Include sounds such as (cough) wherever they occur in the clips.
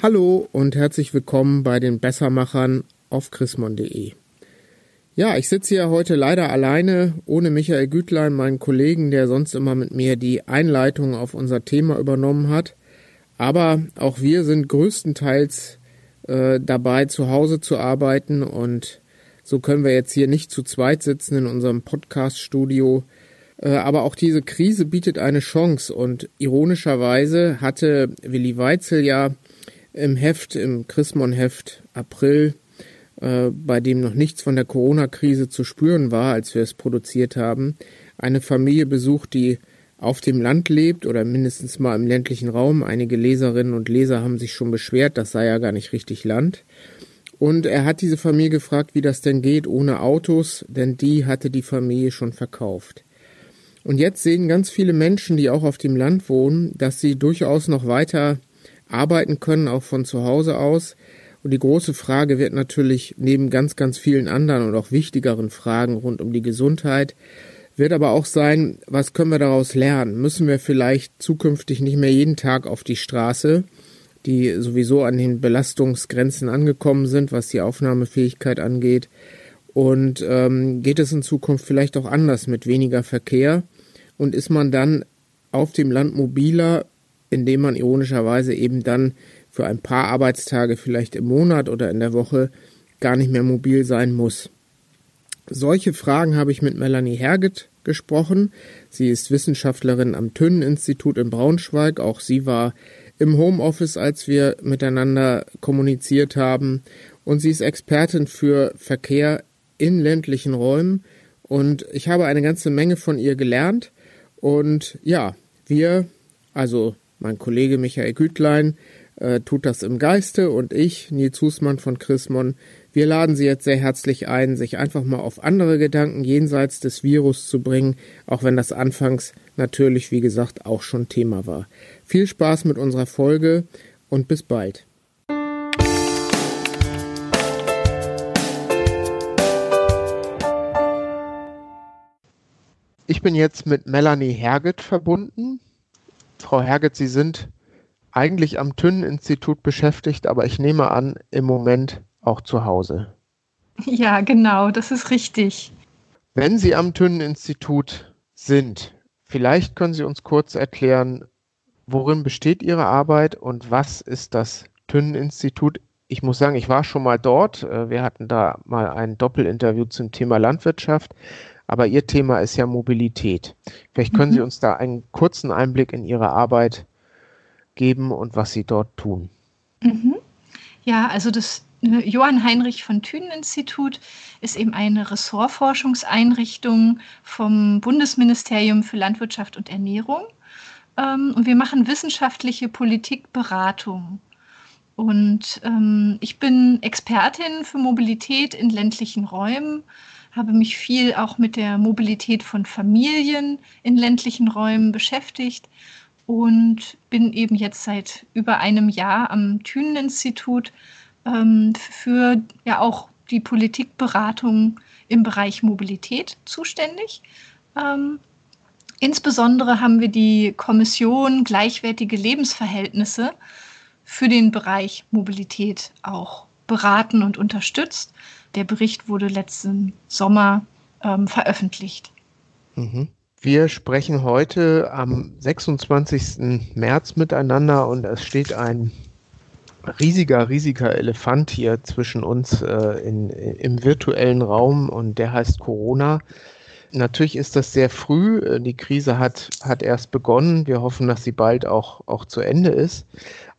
Hallo und herzlich willkommen bei den Bessermachern auf chrismon.de. Ja, ich sitze hier heute leider alleine, ohne Michael Gütlein, meinen Kollegen, der sonst immer mit mir die Einleitung auf unser Thema übernommen hat. Aber auch wir sind größtenteils äh, dabei, zu Hause zu arbeiten und so können wir jetzt hier nicht zu zweit sitzen in unserem Podcast-Studio. Äh, aber auch diese Krise bietet eine Chance und ironischerweise hatte Willi Weitzel ja im Heft, im Chrismon-Heft April, äh, bei dem noch nichts von der Corona-Krise zu spüren war, als wir es produziert haben, eine Familie besucht, die auf dem Land lebt oder mindestens mal im ländlichen Raum. Einige Leserinnen und Leser haben sich schon beschwert, das sei ja gar nicht richtig Land. Und er hat diese Familie gefragt, wie das denn geht ohne Autos, denn die hatte die Familie schon verkauft. Und jetzt sehen ganz viele Menschen, die auch auf dem Land wohnen, dass sie durchaus noch weiter arbeiten können, auch von zu Hause aus. Und die große Frage wird natürlich neben ganz, ganz vielen anderen und auch wichtigeren Fragen rund um die Gesundheit, wird aber auch sein, was können wir daraus lernen? Müssen wir vielleicht zukünftig nicht mehr jeden Tag auf die Straße, die sowieso an den Belastungsgrenzen angekommen sind, was die Aufnahmefähigkeit angeht? Und ähm, geht es in Zukunft vielleicht auch anders mit weniger Verkehr? Und ist man dann auf dem Land mobiler, indem man ironischerweise eben dann für ein paar Arbeitstage vielleicht im Monat oder in der Woche gar nicht mehr mobil sein muss. Solche Fragen habe ich mit Melanie Herget gesprochen. Sie ist Wissenschaftlerin am Thünen-Institut in Braunschweig. Auch sie war im Homeoffice, als wir miteinander kommuniziert haben. Und sie ist Expertin für Verkehr in ländlichen Räumen. Und ich habe eine ganze Menge von ihr gelernt. Und ja, wir, also mein Kollege Michael Gütlein äh, tut das im Geiste und ich, Nils Husmann von Chrismon, wir laden Sie jetzt sehr herzlich ein, sich einfach mal auf andere Gedanken jenseits des Virus zu bringen, auch wenn das anfangs natürlich, wie gesagt, auch schon Thema war. Viel Spaß mit unserer Folge und bis bald. Ich bin jetzt mit Melanie Herget verbunden. Frau Herget, Sie sind eigentlich am Thünen-Institut beschäftigt, aber ich nehme an, im Moment auch zu Hause. Ja, genau, das ist richtig. Wenn Sie am Thünen-Institut sind, vielleicht können Sie uns kurz erklären, worin besteht Ihre Arbeit und was ist das Thünen-Institut? Ich muss sagen, ich war schon mal dort. Äh, wir hatten da mal ein Doppelinterview zum Thema Landwirtschaft. Aber Ihr Thema ist ja Mobilität. Vielleicht können mhm. Sie uns da einen kurzen Einblick in Ihre Arbeit geben und was Sie dort tun. Mhm. Ja, also das äh, Johann Heinrich von Thünen Institut ist eben eine Ressortforschungseinrichtung vom Bundesministerium für Landwirtschaft und Ernährung. Ähm, und wir machen wissenschaftliche Politikberatung. Und ähm, ich bin Expertin für Mobilität in ländlichen Räumen habe mich viel auch mit der Mobilität von Familien in ländlichen Räumen beschäftigt und bin eben jetzt seit über einem Jahr am Thünen-Institut ähm, für ja auch die Politikberatung im Bereich Mobilität zuständig. Ähm, insbesondere haben wir die Kommission Gleichwertige Lebensverhältnisse für den Bereich Mobilität auch beraten und unterstützt. Der Bericht wurde letzten Sommer ähm, veröffentlicht. Mhm. Wir sprechen heute am 26. März miteinander und es steht ein riesiger, riesiger Elefant hier zwischen uns äh, in, im virtuellen Raum und der heißt Corona. Natürlich ist das sehr früh. Die Krise hat, hat erst begonnen. Wir hoffen, dass sie bald auch, auch zu Ende ist.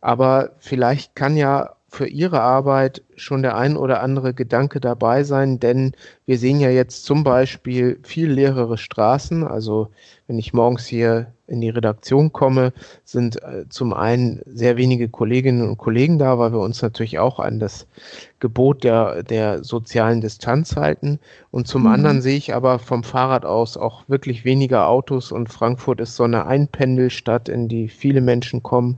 Aber vielleicht kann ja für Ihre Arbeit schon der ein oder andere Gedanke dabei sein, denn wir sehen ja jetzt zum Beispiel viel leerere Straßen. Also wenn ich morgens hier in die Redaktion komme, sind äh, zum einen sehr wenige Kolleginnen und Kollegen da, weil wir uns natürlich auch an das Gebot der, der sozialen Distanz halten. Und zum mhm. anderen sehe ich aber vom Fahrrad aus auch wirklich weniger Autos und Frankfurt ist so eine Einpendelstadt, in die viele Menschen kommen.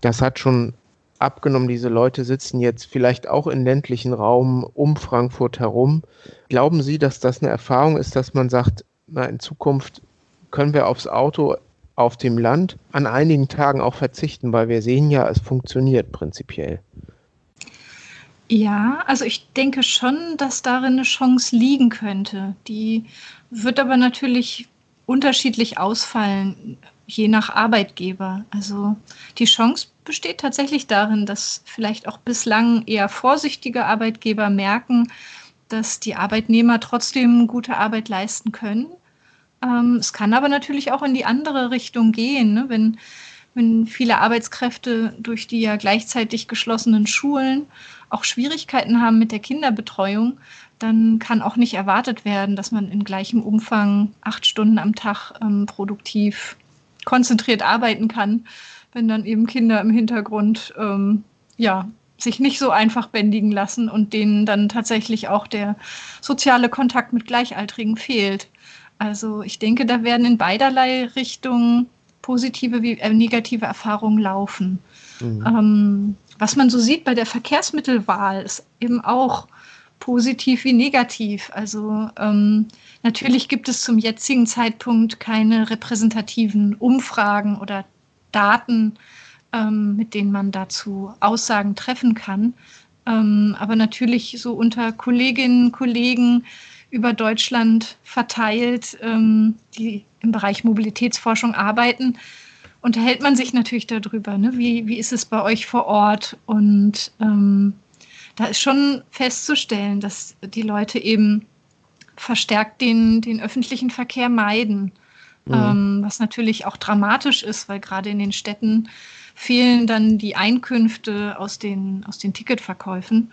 Das hat schon abgenommen, diese Leute sitzen jetzt vielleicht auch in ländlichen Raum um Frankfurt herum. Glauben Sie, dass das eine Erfahrung ist, dass man sagt, na, in Zukunft können wir aufs Auto auf dem Land an einigen Tagen auch verzichten, weil wir sehen ja, es funktioniert prinzipiell. Ja, also ich denke schon, dass darin eine Chance liegen könnte. Die wird aber natürlich unterschiedlich ausfallen, je nach Arbeitgeber. Also die Chance besteht tatsächlich darin, dass vielleicht auch bislang eher vorsichtige Arbeitgeber merken, dass die Arbeitnehmer trotzdem gute Arbeit leisten können. Ähm, es kann aber natürlich auch in die andere Richtung gehen, ne? wenn, wenn viele Arbeitskräfte durch die ja gleichzeitig geschlossenen Schulen auch Schwierigkeiten haben mit der Kinderbetreuung, dann kann auch nicht erwartet werden, dass man in gleichem Umfang acht Stunden am Tag ähm, produktiv konzentriert arbeiten kann, wenn dann eben Kinder im Hintergrund ähm, ja, sich nicht so einfach bändigen lassen und denen dann tatsächlich auch der soziale Kontakt mit Gleichaltrigen fehlt. Also ich denke, da werden in beiderlei Richtungen positive wie äh, negative Erfahrungen laufen. Mhm. Ähm, was man so sieht bei der Verkehrsmittelwahl ist eben auch positiv wie negativ. Also ähm, natürlich gibt es zum jetzigen Zeitpunkt keine repräsentativen Umfragen oder Daten, ähm, mit denen man dazu Aussagen treffen kann. Ähm, aber natürlich so unter Kolleginnen und Kollegen über Deutschland verteilt, ähm, die im Bereich Mobilitätsforschung arbeiten, unterhält man sich natürlich darüber. Ne? Wie, wie ist es bei euch vor Ort? Und ähm, da ist schon festzustellen, dass die Leute eben verstärkt den, den öffentlichen Verkehr meiden. Mhm. Ähm, was natürlich auch dramatisch ist, weil gerade in den Städten fehlen dann die Einkünfte aus den, aus den Ticketverkäufen.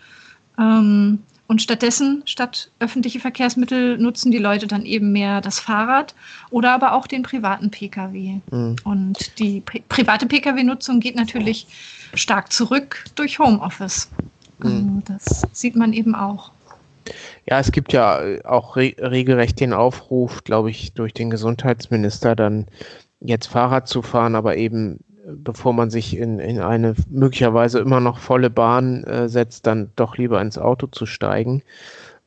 Ähm, und stattdessen, statt öffentliche Verkehrsmittel, nutzen die Leute dann eben mehr das Fahrrad oder aber auch den privaten Pkw. Mhm. Und die pri private Pkw-Nutzung geht natürlich stark zurück durch Homeoffice. Also das sieht man eben auch. Ja, es gibt ja auch re regelrecht den Aufruf, glaube ich, durch den Gesundheitsminister dann jetzt Fahrrad zu fahren, aber eben bevor man sich in, in eine möglicherweise immer noch volle Bahn äh, setzt, dann doch lieber ins Auto zu steigen.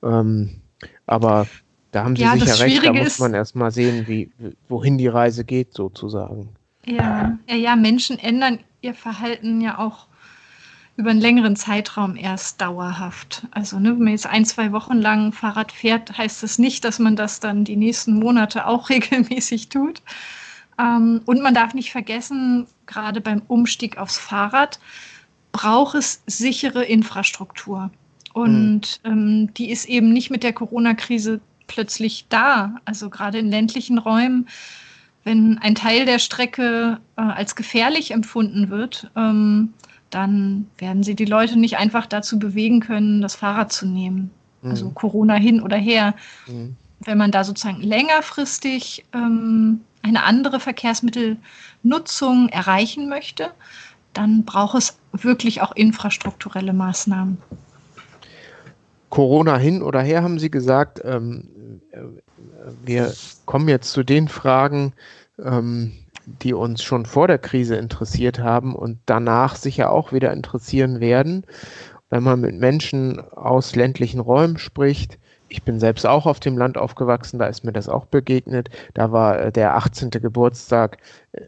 Ähm, aber da haben Sie ja, sicher recht, da muss man erstmal sehen, wie, wohin die Reise geht, sozusagen. Ja, ja, ja, Menschen ändern ihr Verhalten ja auch über einen längeren Zeitraum erst dauerhaft. Also ne, wenn man jetzt ein, zwei Wochen lang Fahrrad fährt, heißt das nicht, dass man das dann die nächsten Monate auch (laughs) regelmäßig tut. Ähm, und man darf nicht vergessen, gerade beim Umstieg aufs Fahrrad braucht es sichere Infrastruktur. Und mhm. ähm, die ist eben nicht mit der Corona-Krise plötzlich da. Also gerade in ländlichen Räumen, wenn ein Teil der Strecke äh, als gefährlich empfunden wird, ähm, dann werden sie die Leute nicht einfach dazu bewegen können, das Fahrrad zu nehmen. Mhm. Also Corona hin oder her. Mhm. Wenn man da sozusagen längerfristig ähm, eine andere Verkehrsmittelnutzung erreichen möchte, dann braucht es wirklich auch infrastrukturelle Maßnahmen. Corona hin oder her, haben Sie gesagt. Ähm, äh, wir kommen jetzt zu den Fragen, ähm, die uns schon vor der Krise interessiert haben und danach sicher auch wieder interessieren werden. Wenn man mit Menschen aus ländlichen Räumen spricht, ich bin selbst auch auf dem Land aufgewachsen, da ist mir das auch begegnet. Da war äh, der 18. Geburtstag äh,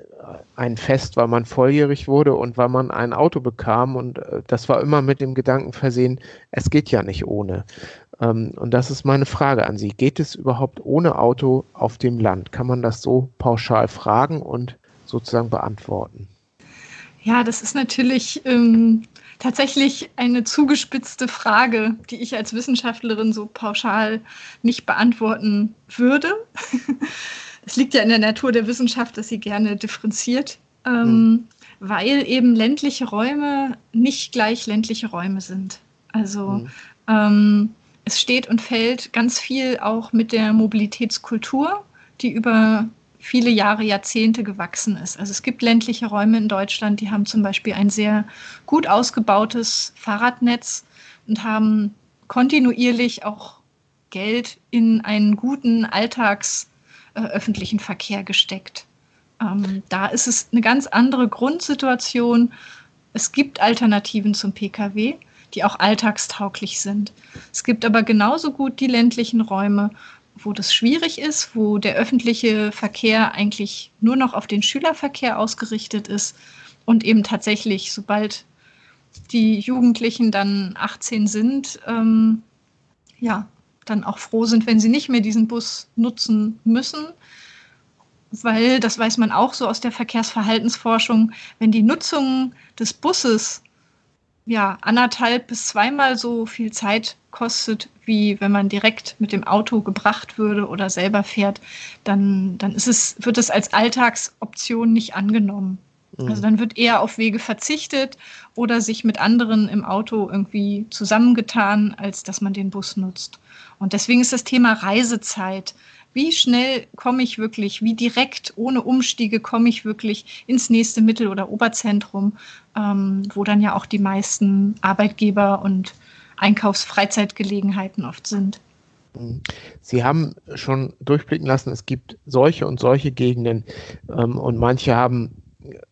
ein Fest, weil man volljährig wurde und weil man ein Auto bekam. Und äh, das war immer mit dem Gedanken versehen, es geht ja nicht ohne. Ähm, und das ist meine Frage an Sie. Geht es überhaupt ohne Auto auf dem Land? Kann man das so pauschal fragen und sozusagen beantworten? Ja, das ist natürlich ähm, tatsächlich eine zugespitzte Frage, die ich als Wissenschaftlerin so pauschal nicht beantworten würde. (laughs) Es liegt ja in der Natur der Wissenschaft, dass sie gerne differenziert, ähm, mhm. weil eben ländliche Räume nicht gleich ländliche Räume sind. Also mhm. ähm, es steht und fällt ganz viel auch mit der Mobilitätskultur, die über viele Jahre, Jahrzehnte gewachsen ist. Also es gibt ländliche Räume in Deutschland, die haben zum Beispiel ein sehr gut ausgebautes Fahrradnetz und haben kontinuierlich auch Geld in einen guten alltagsöffentlichen äh, Verkehr gesteckt. Ähm, da ist es eine ganz andere Grundsituation. Es gibt Alternativen zum Pkw, die auch alltagstauglich sind. Es gibt aber genauso gut die ländlichen Räume, wo das schwierig ist, wo der öffentliche Verkehr eigentlich nur noch auf den Schülerverkehr ausgerichtet ist und eben tatsächlich, sobald die Jugendlichen dann 18 sind, ähm, ja, dann auch froh sind, wenn sie nicht mehr diesen Bus nutzen müssen. Weil, das weiß man auch so aus der Verkehrsverhaltensforschung, wenn die Nutzung des Busses ja anderthalb bis zweimal so viel Zeit kostet, wie wenn man direkt mit dem Auto gebracht würde oder selber fährt, dann, dann ist es, wird es als Alltagsoption nicht angenommen. Mhm. Also dann wird eher auf Wege verzichtet oder sich mit anderen im Auto irgendwie zusammengetan, als dass man den Bus nutzt. Und deswegen ist das Thema Reisezeit. Wie schnell komme ich wirklich, wie direkt, ohne Umstiege komme ich wirklich ins nächste Mittel- oder Oberzentrum, ähm, wo dann ja auch die meisten Arbeitgeber und Einkaufsfreizeitgelegenheiten oft sind. Mhm. Sie haben schon durchblicken lassen, es gibt solche und solche Gegenden ähm, und manche haben,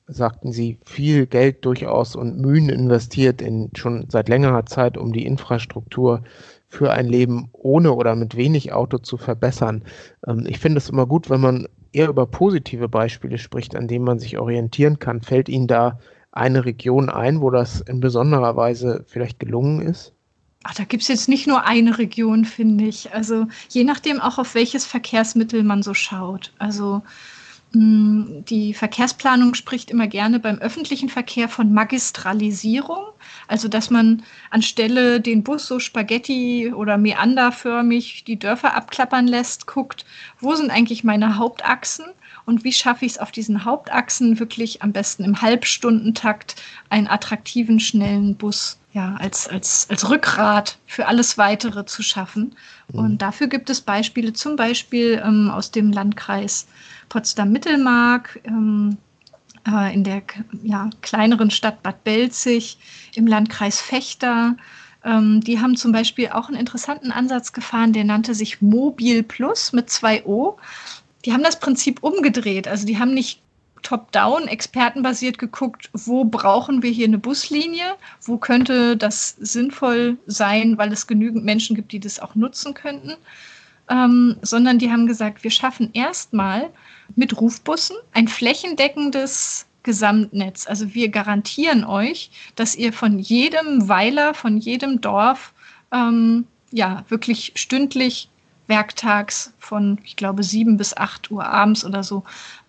sagten Sie, viel Geld durchaus und Mühen investiert in schon seit längerer Zeit, um die Infrastruktur für ein Leben ohne oder mit wenig Auto zu verbessern. Ähm, ich finde es immer gut, wenn man eher über positive Beispiele spricht, an denen man sich orientieren kann. Fällt Ihnen da eine Region ein, wo das in besonderer Weise vielleicht gelungen ist? Ach, da gibt es jetzt nicht nur eine Region, finde ich. Also je nachdem auch, auf welches Verkehrsmittel man so schaut. Also die Verkehrsplanung spricht immer gerne beim öffentlichen Verkehr von Magistralisierung. Also dass man anstelle den Bus so spaghetti- oder meanderförmig die Dörfer abklappern lässt, guckt, wo sind eigentlich meine Hauptachsen und wie schaffe ich es auf diesen Hauptachsen wirklich am besten im Halbstundentakt einen attraktiven, schnellen Bus ja, als, als, als Rückgrat für alles Weitere zu schaffen. Mhm. Und dafür gibt es Beispiele, zum Beispiel ähm, aus dem Landkreis Potsdam-Mittelmark, ähm, äh, in der ja, kleineren Stadt Bad Belzig, im Landkreis Fechter. Ähm, die haben zum Beispiel auch einen interessanten Ansatz gefahren, der nannte sich Mobil Plus mit zwei O. Die haben das Prinzip umgedreht. Also die haben nicht top-down, expertenbasiert geguckt, wo brauchen wir hier eine Buslinie, wo könnte das sinnvoll sein, weil es genügend Menschen gibt, die das auch nutzen könnten, ähm, sondern die haben gesagt, wir schaffen erstmal mit Rufbussen ein flächendeckendes Gesamtnetz. Also wir garantieren euch, dass ihr von jedem Weiler, von jedem Dorf ähm, ja wirklich stündlich werktags von, ich glaube, sieben bis acht Uhr abends oder so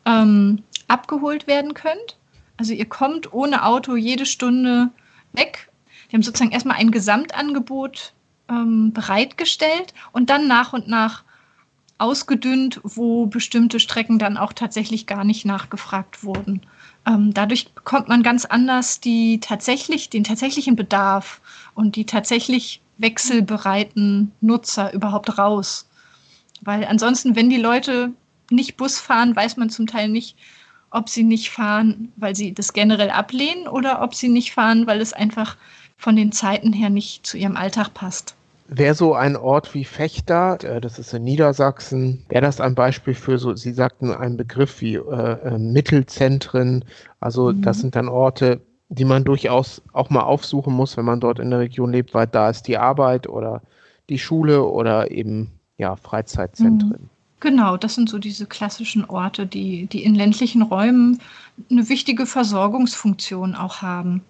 ähm, abgeholt werden könnt. Also ihr kommt ohne Auto jede Stunde weg. Die haben sozusagen erstmal ein Gesamtangebot ähm, bereitgestellt und dann nach und nach ausgedünnt, wo bestimmte Strecken dann auch tatsächlich gar nicht nachgefragt wurden. Ähm, dadurch bekommt man ganz anders die tatsächlich, den tatsächlichen Bedarf und die tatsächlich wechselbereiten Nutzer überhaupt raus. Weil ansonsten, wenn die Leute nicht Bus fahren, weiß man zum Teil nicht, ob sie nicht fahren, weil sie das generell ablehnen oder ob sie nicht fahren, weil es einfach von den Zeiten her nicht zu ihrem Alltag passt. Wäre so ein Ort wie Fechter, äh, das ist in Niedersachsen, wäre das ein Beispiel für so, Sie sagten einen Begriff wie äh, äh, Mittelzentren, also mhm. das sind dann Orte, die man durchaus auch mal aufsuchen muss, wenn man dort in der Region lebt, weil da ist die Arbeit oder die Schule oder eben ja Freizeitzentren. Mhm. Genau, das sind so diese klassischen Orte, die, die in ländlichen Räumen eine wichtige Versorgungsfunktion auch haben.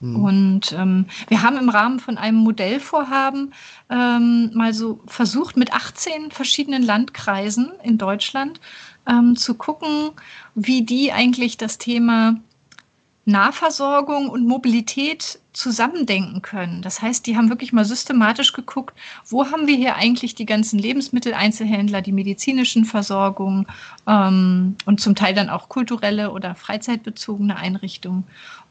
Mhm. Und ähm, wir haben im Rahmen von einem Modellvorhaben ähm, mal so versucht, mit 18 verschiedenen Landkreisen in Deutschland ähm, zu gucken, wie die eigentlich das Thema Nahversorgung und Mobilität zusammendenken können. Das heißt, die haben wirklich mal systematisch geguckt, wo haben wir hier eigentlich die ganzen Lebensmitteleinzelhändler, die medizinischen Versorgungen ähm, und zum Teil dann auch kulturelle oder freizeitbezogene Einrichtungen,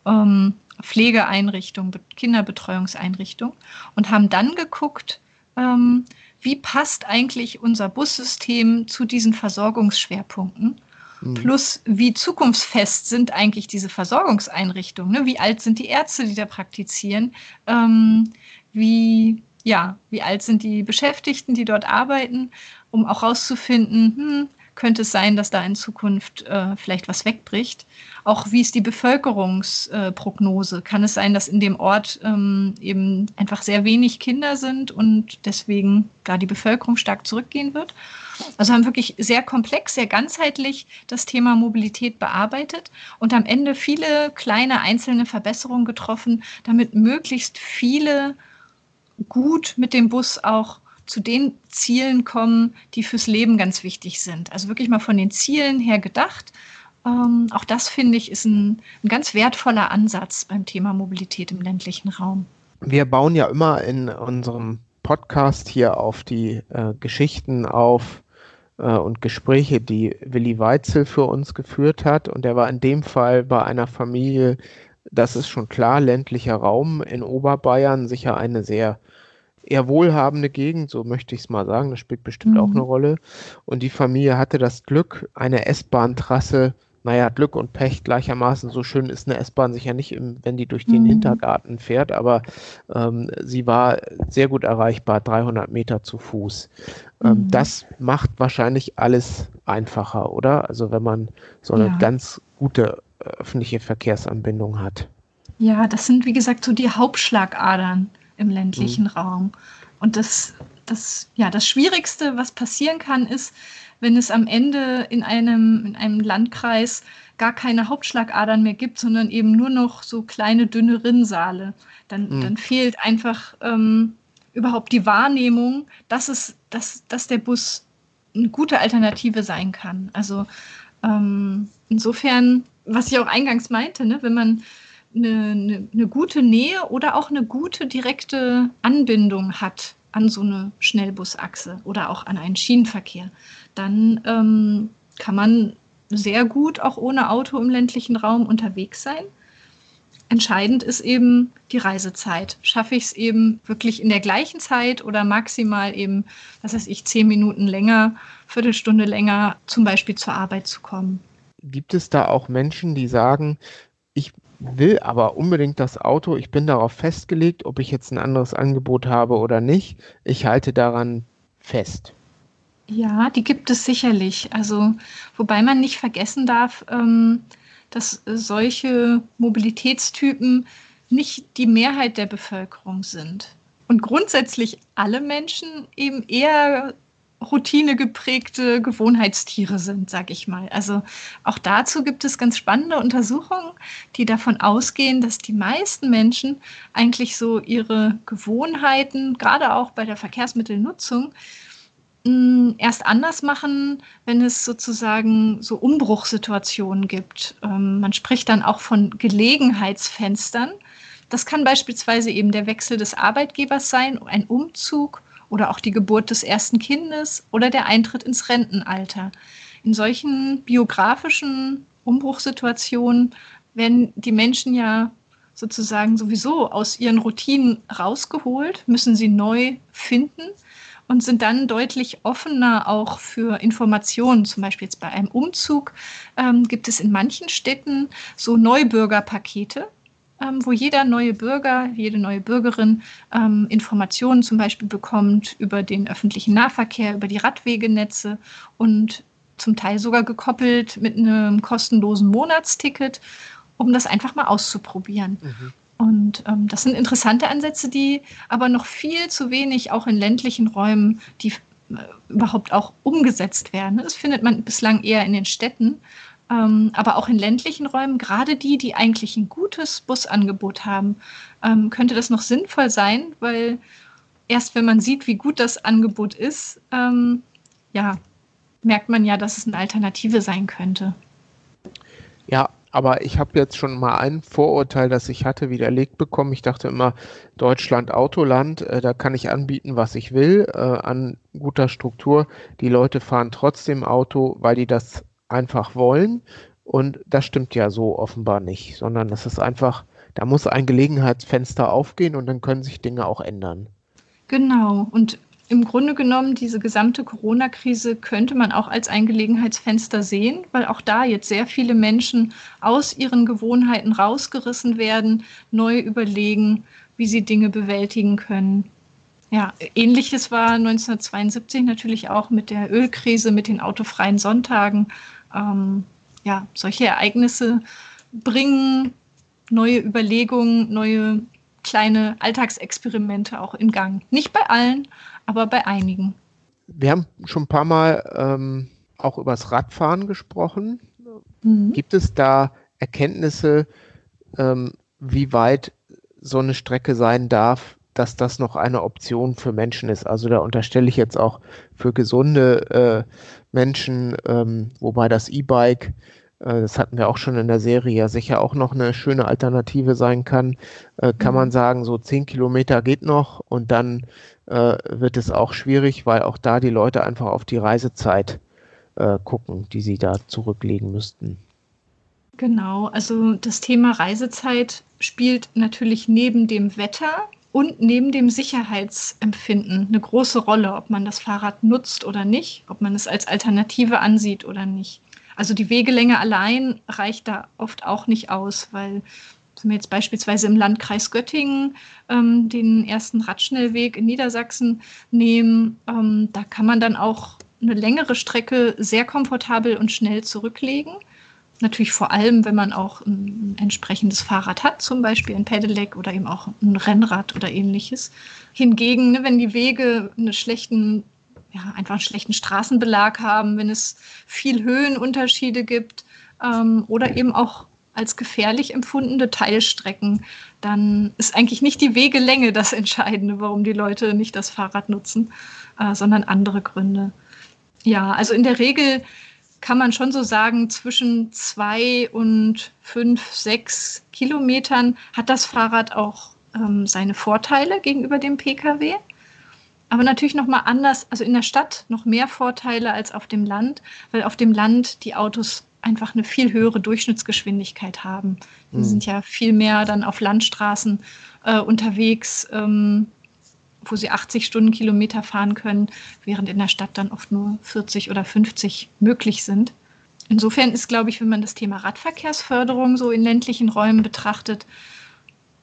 ähm, Pflegeeinrichtungen, Kinderbetreuungseinrichtungen und haben dann geguckt, ähm, wie passt eigentlich unser Bussystem zu diesen Versorgungsschwerpunkten Mhm. Plus, wie zukunftsfest sind eigentlich diese Versorgungseinrichtungen? Ne? Wie alt sind die Ärzte, die da praktizieren? Ähm, wie, ja, wie alt sind die Beschäftigten, die dort arbeiten, um auch herauszufinden, hm, könnte es sein, dass da in Zukunft äh, vielleicht was wegbricht. Auch wie ist die Bevölkerungsprognose? Kann es sein, dass in dem Ort ähm, eben einfach sehr wenig Kinder sind und deswegen da die Bevölkerung stark zurückgehen wird? Also haben wirklich sehr komplex, sehr ganzheitlich das Thema Mobilität bearbeitet und am Ende viele kleine einzelne Verbesserungen getroffen, damit möglichst viele gut mit dem Bus auch zu den Zielen kommen, die fürs Leben ganz wichtig sind. Also wirklich mal von den Zielen her gedacht ähm, auch das finde ich ist ein, ein ganz wertvoller Ansatz beim Thema Mobilität im ländlichen Raum. Wir bauen ja immer in unserem Podcast hier auf die äh, Geschichten auf äh, und Gespräche, die Willi Weitzel für uns geführt hat. Und er war in dem Fall bei einer Familie, das ist schon klar, ländlicher Raum in Oberbayern, sicher eine sehr eher wohlhabende Gegend, so möchte ich es mal sagen. Das spielt bestimmt mhm. auch eine Rolle. Und die Familie hatte das Glück, eine S-Bahn-Trasse naja, Glück und Pech gleichermaßen. So schön ist eine S-Bahn sicher nicht, im, wenn die durch den mhm. Hintergarten fährt, aber ähm, sie war sehr gut erreichbar, 300 Meter zu Fuß. Ähm, mhm. Das macht wahrscheinlich alles einfacher, oder? Also wenn man so eine ja. ganz gute äh, öffentliche Verkehrsanbindung hat. Ja, das sind wie gesagt so die Hauptschlagadern im ländlichen mhm. Raum. Und das, das, ja, das Schwierigste, was passieren kann, ist, wenn es am Ende in einem, in einem Landkreis gar keine Hauptschlagadern mehr gibt, sondern eben nur noch so kleine, dünne Rinnsale. Dann, mhm. dann fehlt einfach ähm, überhaupt die Wahrnehmung, dass, es, dass, dass der Bus eine gute Alternative sein kann. Also ähm, insofern, was ich auch eingangs meinte, ne, wenn man eine, eine, gute Nähe oder auch eine gute direkte Anbindung hat an so eine Schnellbusachse oder auch an einen Schienenverkehr, dann ähm, kann man sehr gut auch ohne Auto im ländlichen Raum unterwegs sein. Entscheidend ist eben die Reisezeit. Schaffe ich es eben wirklich in der gleichen Zeit oder maximal eben, was weiß ich, zehn Minuten länger, Viertelstunde länger zum Beispiel zur Arbeit zu kommen. Gibt es da auch Menschen, die sagen, will aber unbedingt das Auto, ich bin darauf festgelegt, ob ich jetzt ein anderes Angebot habe oder nicht, ich halte daran fest? Ja, die gibt es sicherlich. Also, wobei man nicht vergessen darf, ähm, dass solche Mobilitätstypen nicht die Mehrheit der Bevölkerung sind. Und grundsätzlich alle Menschen eben eher routinegeprägte Gewohnheitstiere sind, sag ich mal. Also auch dazu gibt es ganz spannende Untersuchungen, die davon ausgehen, dass die meisten Menschen eigentlich so ihre Gewohnheiten, gerade auch bei der Verkehrsmittelnutzung, erst anders machen, wenn es sozusagen so Umbruchssituationen gibt. Ähm, man spricht dann auch von Gelegenheitsfenstern. Das kann beispielsweise eben der Wechsel des Arbeitgebers sein, ein Umzug oder auch die Geburt des ersten Kindes oder der Eintritt ins Rentenalter. In solchen biografischen Umbruchssituationen werden die Menschen ja sozusagen sowieso aus ihren Routinen rausgeholt, müssen sie neu finden und sind dann deutlich offener auch für Informationen. Zum Beispiel jetzt bei einem Umzug ähm, gibt es in manchen Städten so Neubürgerpakete, ähm, wo jeder neue Bürger, jede neue Bürgerin ähm, Informationen zum Beispiel bekommt über den öffentlichen Nahverkehr, über die Radwegenetze und zum Teil sogar gekoppelt mit einem kostenlosen Monatsticket, um das einfach mal auszuprobieren. Mhm. Und ähm, das sind interessante Ansätze, die aber noch viel zu wenig auch in ländlichen Räumen, die äh, überhaupt auch umgesetzt werden. Das findet man bislang eher in den Städten, ähm, aber auch in ländlichen Räumen, gerade die, die eigentlich ein gutes Busangebot haben, ähm, könnte das noch sinnvoll sein, weil erst wenn man sieht, wie gut das Angebot ist, ähm, ja, merkt man ja, dass es eine Alternative sein könnte. Ja, aber ich habe jetzt schon mal ein Vorurteil, das ich hatte, widerlegt bekommen. Ich dachte immer, Deutschland Autoland, äh, da kann ich anbieten, was ich will, äh, an guter Struktur. Die Leute fahren trotzdem Auto, weil die das einfach wollen. Und das stimmt ja so offenbar nicht, sondern es ist einfach, da muss ein Gelegenheitsfenster aufgehen und dann können sich Dinge auch ändern. Genau. Und im Grunde genommen, diese gesamte Corona-Krise könnte man auch als ein Gelegenheitsfenster sehen, weil auch da jetzt sehr viele Menschen aus ihren Gewohnheiten rausgerissen werden, neu überlegen, wie sie Dinge bewältigen können. Ja, ähnliches war 1972 natürlich auch mit der Ölkrise, mit den autofreien Sonntagen. Ähm, ja, solche Ereignisse bringen neue Überlegungen, neue kleine Alltagsexperimente auch in Gang. Nicht bei allen, aber bei einigen. Wir haben schon ein paar Mal ähm, auch über das Radfahren gesprochen. Mhm. Gibt es da Erkenntnisse, ähm, wie weit so eine Strecke sein darf, dass das noch eine Option für Menschen ist? Also da unterstelle ich jetzt auch für gesunde äh, Menschen, ähm, wobei das E-Bike äh, das hatten wir auch schon in der Serie, ja sicher auch noch eine schöne Alternative sein kann, äh, kann mhm. man sagen, so zehn Kilometer geht noch und dann äh, wird es auch schwierig, weil auch da die Leute einfach auf die Reisezeit äh, gucken, die sie da zurücklegen müssten. Genau, also das Thema Reisezeit spielt natürlich neben dem Wetter und neben dem Sicherheitsempfinden eine große Rolle, ob man das Fahrrad nutzt oder nicht, ob man es als Alternative ansieht oder nicht. Also die Wegelänge allein reicht da oft auch nicht aus, weil wenn wir jetzt beispielsweise im Landkreis Göttingen ähm, den ersten Radschnellweg in Niedersachsen nehmen, ähm, da kann man dann auch eine längere Strecke sehr komfortabel und schnell zurücklegen. Natürlich vor allem, wenn man auch ein entsprechendes Fahrrad hat, zum Beispiel ein Pedelec oder eben auch ein Rennrad oder ähnliches. Hingegen, ne, wenn die Wege einen schlechten ja, einfach einen schlechten Straßenbelag haben, wenn es viel Höhenunterschiede gibt ähm, oder eben auch als gefährlich empfundene Teilstrecken, dann ist eigentlich nicht die Wegelänge das Entscheidende, warum die Leute nicht das Fahrrad nutzen, äh, sondern andere Gründe. Ja, also in der Regel kann man schon so sagen, zwischen zwei und fünf, sechs Kilometern hat das Fahrrad auch ähm, seine Vorteile gegenüber dem Pkw aber natürlich noch mal anders, also in der Stadt noch mehr Vorteile als auf dem Land, weil auf dem Land die Autos einfach eine viel höhere Durchschnittsgeschwindigkeit haben. Die mhm. sind ja viel mehr dann auf Landstraßen äh, unterwegs, ähm, wo sie 80 Stundenkilometer fahren können, während in der Stadt dann oft nur 40 oder 50 möglich sind. Insofern ist, glaube ich, wenn man das Thema Radverkehrsförderung so in ländlichen Räumen betrachtet,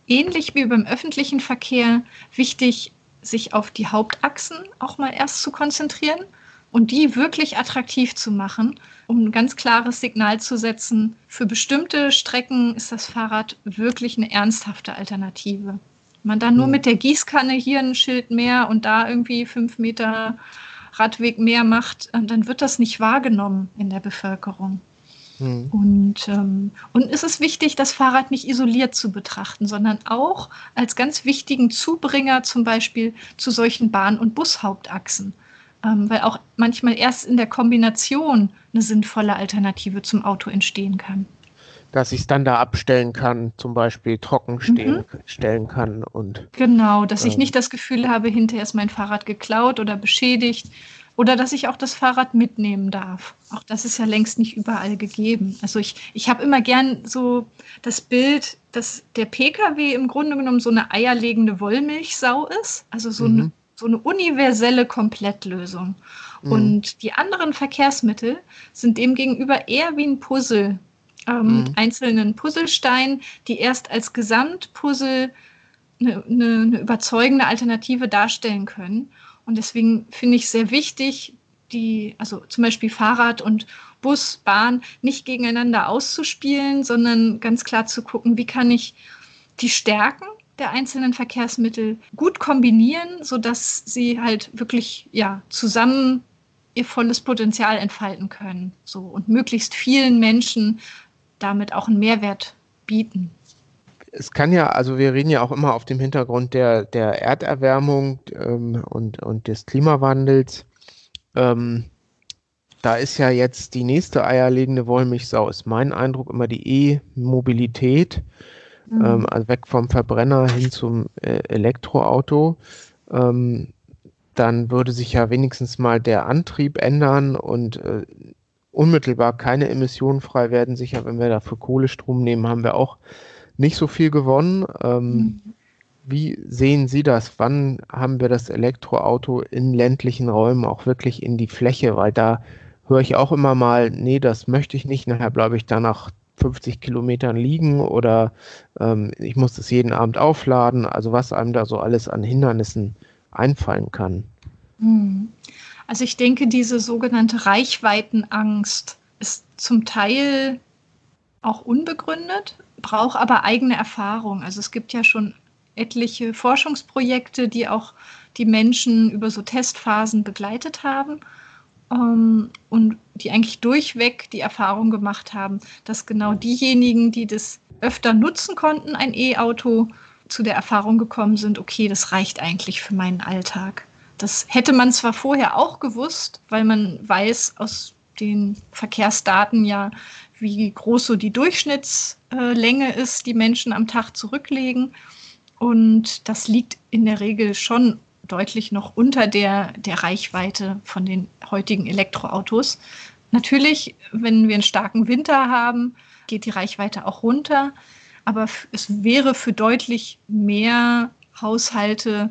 ähnlich wie beim öffentlichen Verkehr wichtig, sich auf die Hauptachsen auch mal erst zu konzentrieren und die wirklich attraktiv zu machen, um ein ganz klares Signal zu setzen. Für bestimmte Strecken ist das Fahrrad wirklich eine ernsthafte Alternative. Wenn man dann nur mit der Gießkanne hier ein Schild mehr und da irgendwie fünf Meter Radweg mehr macht, äh, dann wird das nicht wahrgenommen in der Bevölkerung. Mhm. Und, ähm, und es ist wichtig, das Fahrrad nicht isoliert zu betrachten, sondern auch als ganz wichtigen Zubringer zum Beispiel zu solchen Bahn- und Bushauptachsen. Ähm, weil auch manchmal erst in der Kombination eine sinnvolle Alternative zum Auto entstehen kann. Dass ich es dann da abstellen kann, zum Beispiel trocken stehen, mhm. stellen kann und. Genau, dass ähm, ich nicht das Gefühl habe, hinterher ist mein Fahrrad geklaut oder beschädigt, oder dass ich auch das Fahrrad mitnehmen darf. Auch das ist ja längst nicht überall gegeben. Also ich, ich habe immer gern so das Bild, dass der Pkw im Grunde genommen so eine eierlegende Wollmilchsau ist. Also so, mhm. eine, so eine universelle Komplettlösung. Mhm. Und die anderen Verkehrsmittel sind demgegenüber eher wie ein Puzzle ähm, mhm. mit einzelnen Puzzlesteinen, die erst als Gesamtpuzzle eine, eine, eine überzeugende Alternative darstellen können. Und deswegen finde ich sehr wichtig, die, also zum Beispiel Fahrrad und Bus, Bahn nicht gegeneinander auszuspielen, sondern ganz klar zu gucken, wie kann ich die Stärken der einzelnen Verkehrsmittel gut kombinieren, sodass sie halt wirklich ja, zusammen ihr volles Potenzial entfalten können. So und möglichst vielen Menschen damit auch einen Mehrwert bieten es kann ja, also wir reden ja auch immer auf dem Hintergrund der, der Erderwärmung ähm, und, und des Klimawandels. Ähm, da ist ja jetzt die nächste eierlegende Wollmilchsau, ist mein Eindruck immer die E-Mobilität. Mhm. Ähm, also weg vom Verbrenner hin zum äh, Elektroauto. Ähm, dann würde sich ja wenigstens mal der Antrieb ändern und äh, unmittelbar keine Emissionen frei werden. Sicher, wenn wir dafür Kohlestrom nehmen, haben wir auch nicht so viel gewonnen. Ähm, mhm. Wie sehen Sie das? Wann haben wir das Elektroauto in ländlichen Räumen auch wirklich in die Fläche? Weil da höre ich auch immer mal, nee, das möchte ich nicht. Nachher bleibe ich da nach 50 Kilometern liegen oder ähm, ich muss das jeden Abend aufladen. Also was einem da so alles an Hindernissen einfallen kann. Hm. Also ich denke, diese sogenannte Reichweitenangst ist zum Teil auch unbegründet, braucht aber eigene Erfahrung. Also es gibt ja schon etliche Forschungsprojekte, die auch die Menschen über so Testphasen begleitet haben ähm, und die eigentlich durchweg die Erfahrung gemacht haben, dass genau diejenigen, die das öfter nutzen konnten, ein E-Auto, zu der Erfahrung gekommen sind, okay, das reicht eigentlich für meinen Alltag. Das hätte man zwar vorher auch gewusst, weil man weiß aus den Verkehrsdaten ja, wie groß so die Durchschnittslänge ist, die Menschen am Tag zurücklegen. Und das liegt in der Regel schon deutlich noch unter der, der Reichweite von den heutigen Elektroautos. Natürlich, wenn wir einen starken Winter haben, geht die Reichweite auch runter. Aber es wäre für deutlich mehr Haushalte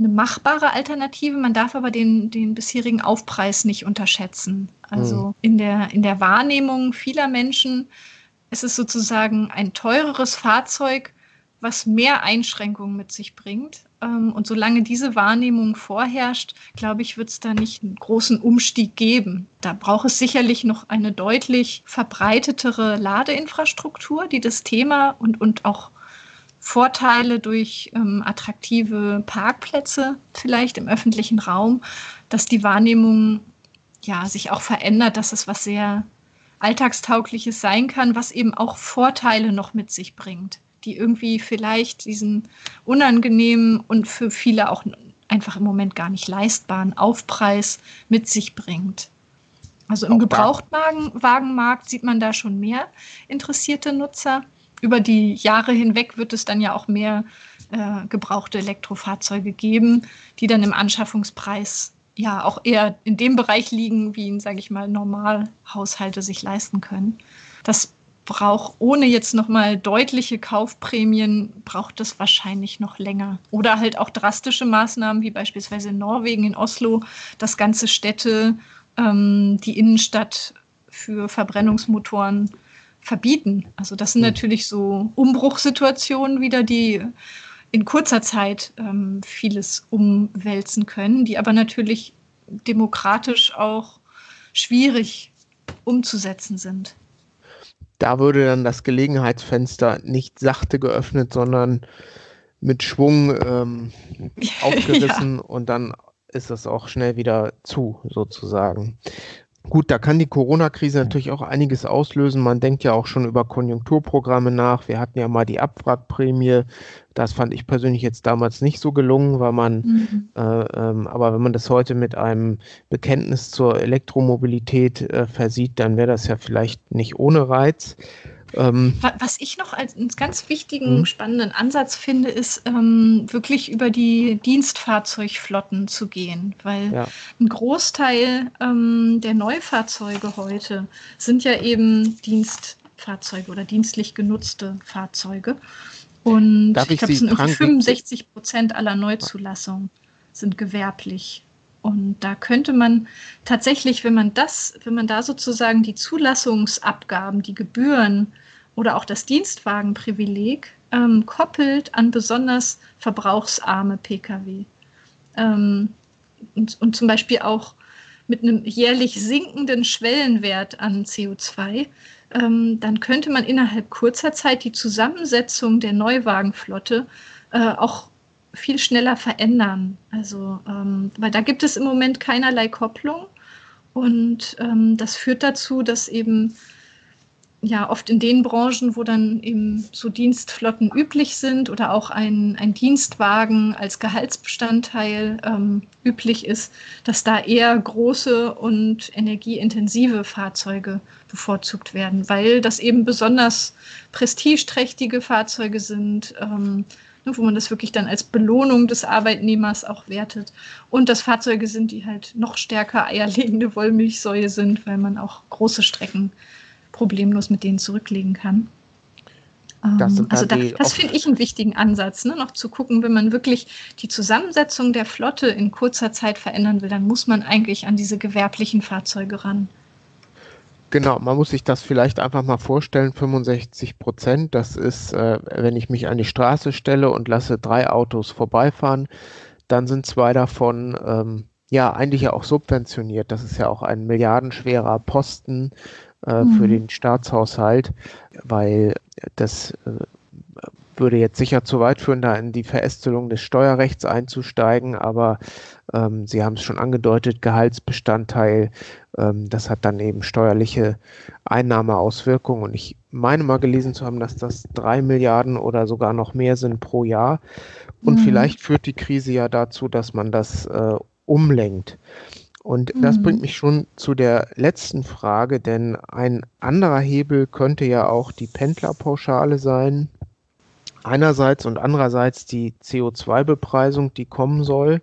eine machbare Alternative. Man darf aber den, den bisherigen Aufpreis nicht unterschätzen. Also mhm. in, der, in der Wahrnehmung vieler Menschen ist es sozusagen ein teureres Fahrzeug, was mehr Einschränkungen mit sich bringt. Ähm, und solange diese Wahrnehmung vorherrscht, glaube ich, wird es da nicht einen großen Umstieg geben. Da braucht es sicherlich noch eine deutlich verbreitetere Ladeinfrastruktur, die das Thema und, und auch Vorteile durch ähm, attraktive Parkplätze vielleicht im öffentlichen Raum, dass die Wahrnehmung ja sich auch verändert, dass es was sehr alltagstaugliches sein kann, was eben auch Vorteile noch mit sich bringt die irgendwie vielleicht diesen unangenehmen und für viele auch einfach im Moment gar nicht leistbaren Aufpreis mit sich bringt. Also im Gebrauchtwagenmarkt sieht man da schon mehr interessierte Nutzer. Über die Jahre hinweg wird es dann ja auch mehr äh, gebrauchte Elektrofahrzeuge geben, die dann im Anschaffungspreis ja auch eher in dem Bereich liegen, wie ihn, sage ich mal, Normalhaushalte sich leisten können. Das braucht, ohne jetzt nochmal deutliche Kaufprämien, braucht das wahrscheinlich noch länger. Oder halt auch drastische Maßnahmen, wie beispielsweise in Norwegen, in Oslo, dass ganze Städte ähm, die Innenstadt für Verbrennungsmotoren verbieten. Also das sind hm. natürlich so Umbruchssituationen wieder, die in kurzer Zeit ähm, vieles umwälzen können, die aber natürlich demokratisch auch schwierig umzusetzen sind da würde dann das Gelegenheitsfenster nicht sachte geöffnet, sondern mit Schwung ähm, (laughs) aufgerissen ja. und dann ist es auch schnell wieder zu, sozusagen. Gut, da kann die Corona-Krise natürlich auch einiges auslösen. Man denkt ja auch schon über Konjunkturprogramme nach. Wir hatten ja mal die Abwrackprämie. Das fand ich persönlich jetzt damals nicht so gelungen, weil man, mhm. äh, ähm, aber wenn man das heute mit einem Bekenntnis zur Elektromobilität äh, versieht, dann wäre das ja vielleicht nicht ohne Reiz. Ähm, Was ich noch als einen ganz wichtigen, mhm. spannenden Ansatz finde, ist ähm, wirklich über die Dienstfahrzeugflotten zu gehen, weil ja. ein Großteil ähm, der Neufahrzeuge heute sind ja eben Dienstfahrzeuge oder dienstlich genutzte Fahrzeuge. Und Darf ich, ich glaube, es sind irgendwie 65 Prozent aller Neuzulassungen sind gewerblich. Und da könnte man tatsächlich, wenn man das, wenn man da sozusagen die Zulassungsabgaben, die Gebühren oder auch das Dienstwagenprivileg ähm, koppelt an besonders verbrauchsarme Pkw. Ähm, und, und zum Beispiel auch mit einem jährlich sinkenden Schwellenwert an CO2, ähm, dann könnte man innerhalb kurzer Zeit die Zusammensetzung der Neuwagenflotte äh, auch viel schneller verändern. Also, ähm, weil da gibt es im Moment keinerlei Kopplung. Und ähm, das führt dazu, dass eben ja oft in den Branchen, wo dann eben so Dienstflotten üblich sind oder auch ein, ein Dienstwagen als Gehaltsbestandteil ähm, üblich ist, dass da eher große und energieintensive Fahrzeuge bevorzugt werden, weil das eben besonders prestigeträchtige Fahrzeuge sind, ähm, wo man das wirklich dann als Belohnung des Arbeitnehmers auch wertet. Und dass Fahrzeuge sind, die halt noch stärker eierlegende Wollmilchsäue sind, weil man auch große Strecken problemlos mit denen zurücklegen kann. Das ähm, also da, das finde ich einen wichtigen Ansatz, ne? noch zu gucken, wenn man wirklich die Zusammensetzung der Flotte in kurzer Zeit verändern will, dann muss man eigentlich an diese gewerblichen Fahrzeuge ran. Genau, man muss sich das vielleicht einfach mal vorstellen, 65 Prozent, das ist, äh, wenn ich mich an die Straße stelle und lasse drei Autos vorbeifahren, dann sind zwei davon ähm, ja eigentlich ja auch subventioniert. Das ist ja auch ein milliardenschwerer Posten äh, mhm. für den Staatshaushalt, weil das äh, würde jetzt sicher zu weit führen, da in die Verästelung des Steuerrechts einzusteigen, aber ähm, Sie haben es schon angedeutet, Gehaltsbestandteil, ähm, das hat dann eben steuerliche Einnahmeauswirkungen und ich meine mal gelesen zu haben, dass das drei Milliarden oder sogar noch mehr sind pro Jahr und mhm. vielleicht führt die Krise ja dazu, dass man das äh, umlenkt. Und das mhm. bringt mich schon zu der letzten Frage, denn ein anderer Hebel könnte ja auch die Pendlerpauschale sein. Einerseits und andererseits die CO2-Bepreisung, die kommen soll.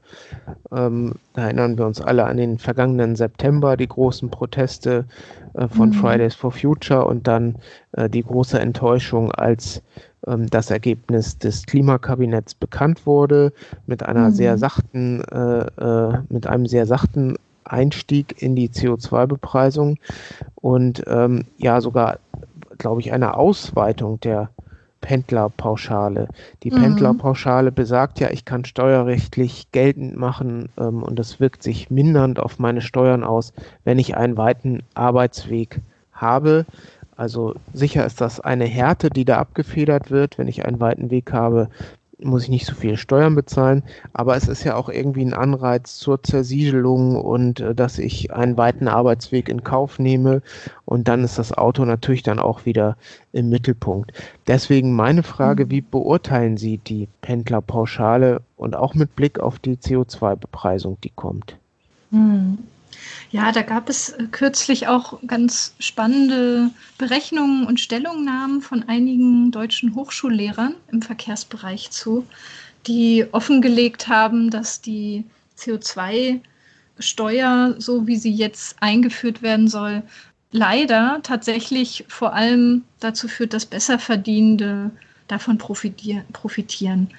Ähm, da erinnern wir uns alle an den vergangenen September, die großen Proteste äh, von mhm. Fridays for Future und dann äh, die große Enttäuschung, als ähm, das Ergebnis des Klimakabinetts bekannt wurde, mit einer mhm. sehr sachten, äh, äh mit einem sehr sachten Einstieg in die CO2-Bepreisung und ähm, ja sogar, glaube ich, eine Ausweitung der Pendlerpauschale. Die mhm. Pendlerpauschale besagt ja, ich kann steuerrechtlich geltend machen ähm, und das wirkt sich mindernd auf meine Steuern aus, wenn ich einen weiten Arbeitsweg habe. Also sicher ist das eine Härte, die da abgefedert wird, wenn ich einen weiten Weg habe, muss ich nicht so viel Steuern bezahlen, aber es ist ja auch irgendwie ein Anreiz zur Zersiedelung und äh, dass ich einen weiten Arbeitsweg in Kauf nehme und dann ist das Auto natürlich dann auch wieder im Mittelpunkt. Deswegen meine Frage, mhm. wie beurteilen Sie die Pendlerpauschale und auch mit Blick auf die CO2-Bepreisung, die kommt? Mhm. Ja, da gab es äh, kürzlich auch ganz spannende Berechnungen und Stellungnahmen von einigen deutschen Hochschullehrern im Verkehrsbereich zu, die offengelegt haben, dass die CO2-Steuer, so wie sie jetzt eingeführt werden soll, leider tatsächlich vor allem dazu führt, dass Besserverdienende davon profitieren.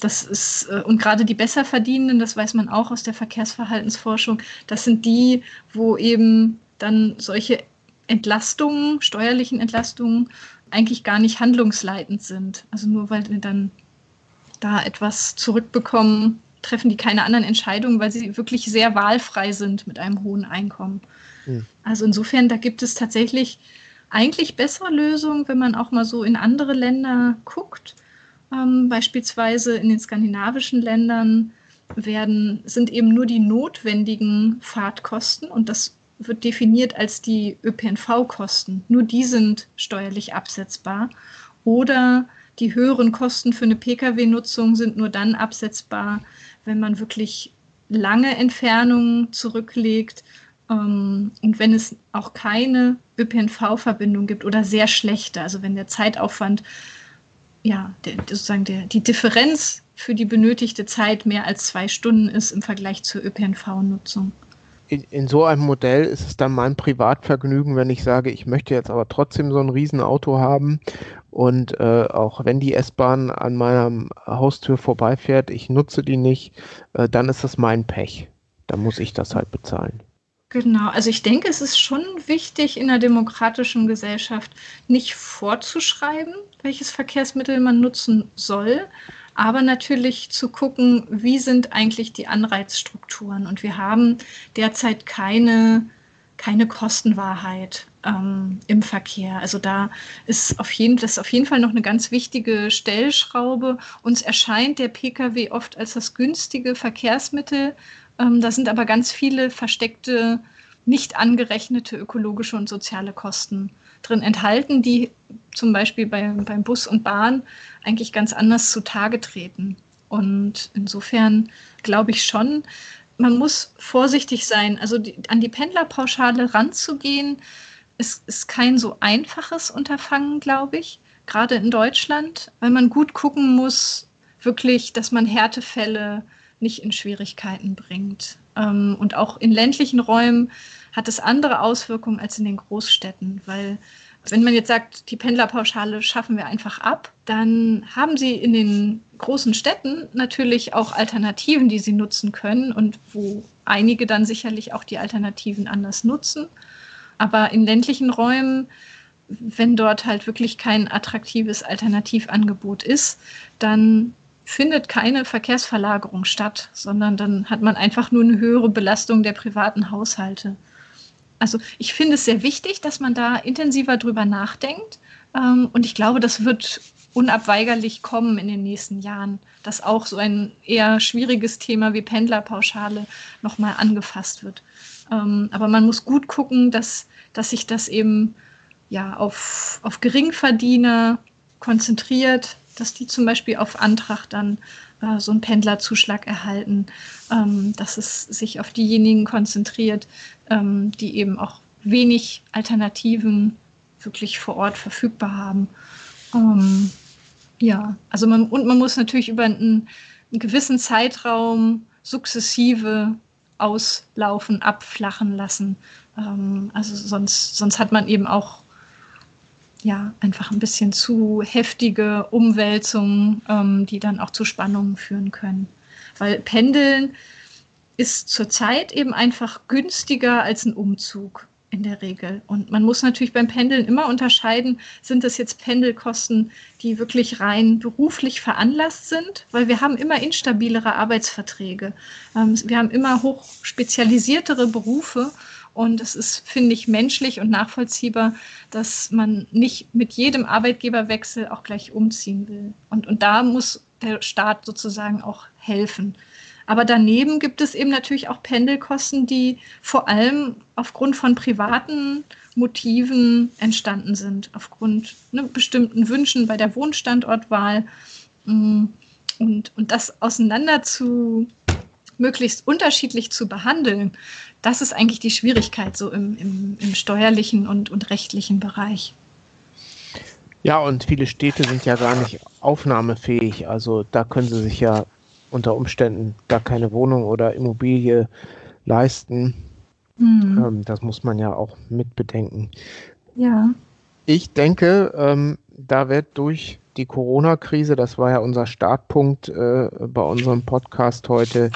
Das ist, äh, und gerade die Besserverdienenden, das weiß man auch aus der Verkehrsverhaltensforschung, das sind die, wo eben dann solche Entlastungen, steuerlichen Entlastungen, eigentlich gar nicht handlungsleitend sind. Also nur weil wir dann da etwas zurückbekommen, treffen die keine anderen Entscheidungen, weil sie wirklich sehr wahlfrei sind mit einem hohen Einkommen. Mhm. Also insofern, da gibt es tatsächlich eigentlich bessere Lösungen, wenn man auch mal so in andere Länder guckt. Ähm, beispielsweise in den skandinavischen Ländern werden, sind eben nur die notwendigen Fahrtkosten und das wird definiert als die ÖPNV-Kosten. Nur die sind steuerlich absetzbar. Oder die höheren Kosten für eine Pkw-Nutzung sind nur dann absetzbar, wenn man wirklich lange Entfernungen zurücklegt ähm, und wenn es auch keine ÖPNV-Verbindung gibt oder sehr schlechte, also wenn der Zeitaufwand ja, der, sozusagen der, die Differenz für die benötigte Zeit mehr als zwei Stunden ist im Vergleich zur ÖPNV-Nutzung. In, in, so einem Modell ist es dann mein Privatvergnügen, wenn ich sage, ich möchte jetzt aber trotzdem so ein Riesenauto haben und äh, auch wenn die S-Bahn an meiner Haustür vorbeifährt, ich nutze die nicht, äh, dann ist das mein Pech. Da muss ich das halt bezahlen. Genau, also ich denke, es ist schon wichtig in einer demokratischen Gesellschaft nicht vorzuschreiben, welches Verkehrsmittel man nutzen soll, aber natürlich zu gucken, wie sind eigentlich die Anreizstrukturen. Und wir haben derzeit keine, keine Kostenwahrheit ähm, im Verkehr. Also da ist auf, jeden, das ist auf jeden Fall noch eine ganz wichtige Stellschraube. Uns erscheint der Pkw oft als das günstige Verkehrsmittel ähm, da sind aber ganz viele versteckte, nicht angerechnete ökologische und soziale Kosten drin enthalten, die zum Beispiel bei, beim Bus und Bahn eigentlich ganz anders zutage treten. Und insofern glaube ich schon, man muss vorsichtig sein. Also die, an die Pendlerpauschale ranzugehen, ist, ist kein so einfaches Unterfangen, glaube ich, gerade in Deutschland, weil man gut gucken muss, wirklich, dass man Härtefälle nicht in Schwierigkeiten bringt. Ähm, und auch in ländlichen Räumen hat es andere Auswirkungen als in den Großstädten, weil wenn man jetzt sagt, die Pendlerpauschale schaffen wir einfach ab, dann haben sie in den großen Städten natürlich auch Alternativen, die sie nutzen können und wo einige dann sicherlich auch die Alternativen anders nutzen. Aber in ländlichen Räumen, wenn dort halt wirklich kein attraktives Alternativangebot ist, dann findet keine Verkehrsverlagerung statt, sondern dann hat man einfach nur eine höhere Belastung der privaten Haushalte. Also ich finde es sehr wichtig, dass man da intensiver drüber nachdenkt. Ähm, und ich glaube, das wird unabweigerlich kommen in den nächsten Jahren, dass auch so ein eher schwieriges Thema wie Pendlerpauschale nochmal angefasst wird. Ähm, aber man muss gut gucken, dass, dass sich das eben ja, auf, auf Geringverdiener konzentriert, dass die zum Beispiel auf Antrag dann äh, so einen Pendlerzuschlag erhalten, ähm, dass es sich auf diejenigen konzentriert, ähm, die eben auch wenig Alternativen wirklich vor Ort verfügbar haben. Ähm, ja, also man, und man muss natürlich über einen, einen gewissen Zeitraum sukzessive auslaufen, abflachen lassen. Ähm, also sonst, sonst hat man eben auch ja, einfach ein bisschen zu heftige Umwälzungen, ähm, die dann auch zu Spannungen führen können. Weil Pendeln ist zurzeit eben einfach günstiger als ein Umzug in der Regel. Und man muss natürlich beim Pendeln immer unterscheiden, sind das jetzt Pendelkosten, die wirklich rein beruflich veranlasst sind, weil wir haben immer instabilere Arbeitsverträge. Ähm, wir haben immer hochspezialisiertere Berufe und es ist, finde ich, menschlich und nachvollziehbar, dass man nicht mit jedem Arbeitgeberwechsel auch gleich umziehen will. Und, und da muss der Staat sozusagen auch helfen. Aber daneben gibt es eben natürlich auch Pendelkosten, die vor allem aufgrund von privaten Motiven entstanden sind, aufgrund ne, bestimmten Wünschen bei der Wohnstandortwahl. Mm, und, und das auseinander zu möglichst unterschiedlich zu behandeln, das ist eigentlich die Schwierigkeit so im, im, im steuerlichen und, und rechtlichen Bereich. Ja, und viele Städte sind ja gar nicht aufnahmefähig. Also da können sie sich ja unter Umständen gar keine Wohnung oder Immobilie leisten. Mhm. Ähm, das muss man ja auch mitbedenken. Ja. Ich denke, ähm, da wird durch die Corona-Krise, das war ja unser Startpunkt äh, bei unserem Podcast heute,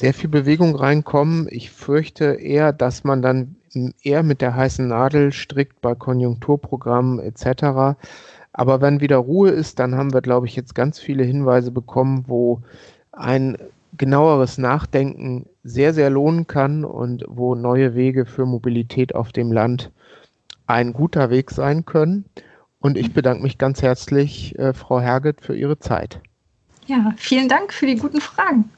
sehr viel Bewegung reinkommen. Ich fürchte eher, dass man dann eher mit der heißen Nadel strickt bei Konjunkturprogrammen etc. Aber wenn wieder Ruhe ist, dann haben wir, glaube ich, jetzt ganz viele Hinweise bekommen, wo ein genaueres Nachdenken sehr, sehr lohnen kann und wo neue Wege für Mobilität auf dem Land ein guter Weg sein können. Und ich bedanke mich ganz herzlich, äh, Frau Herget, für Ihre Zeit. Ja, vielen Dank für die guten Fragen.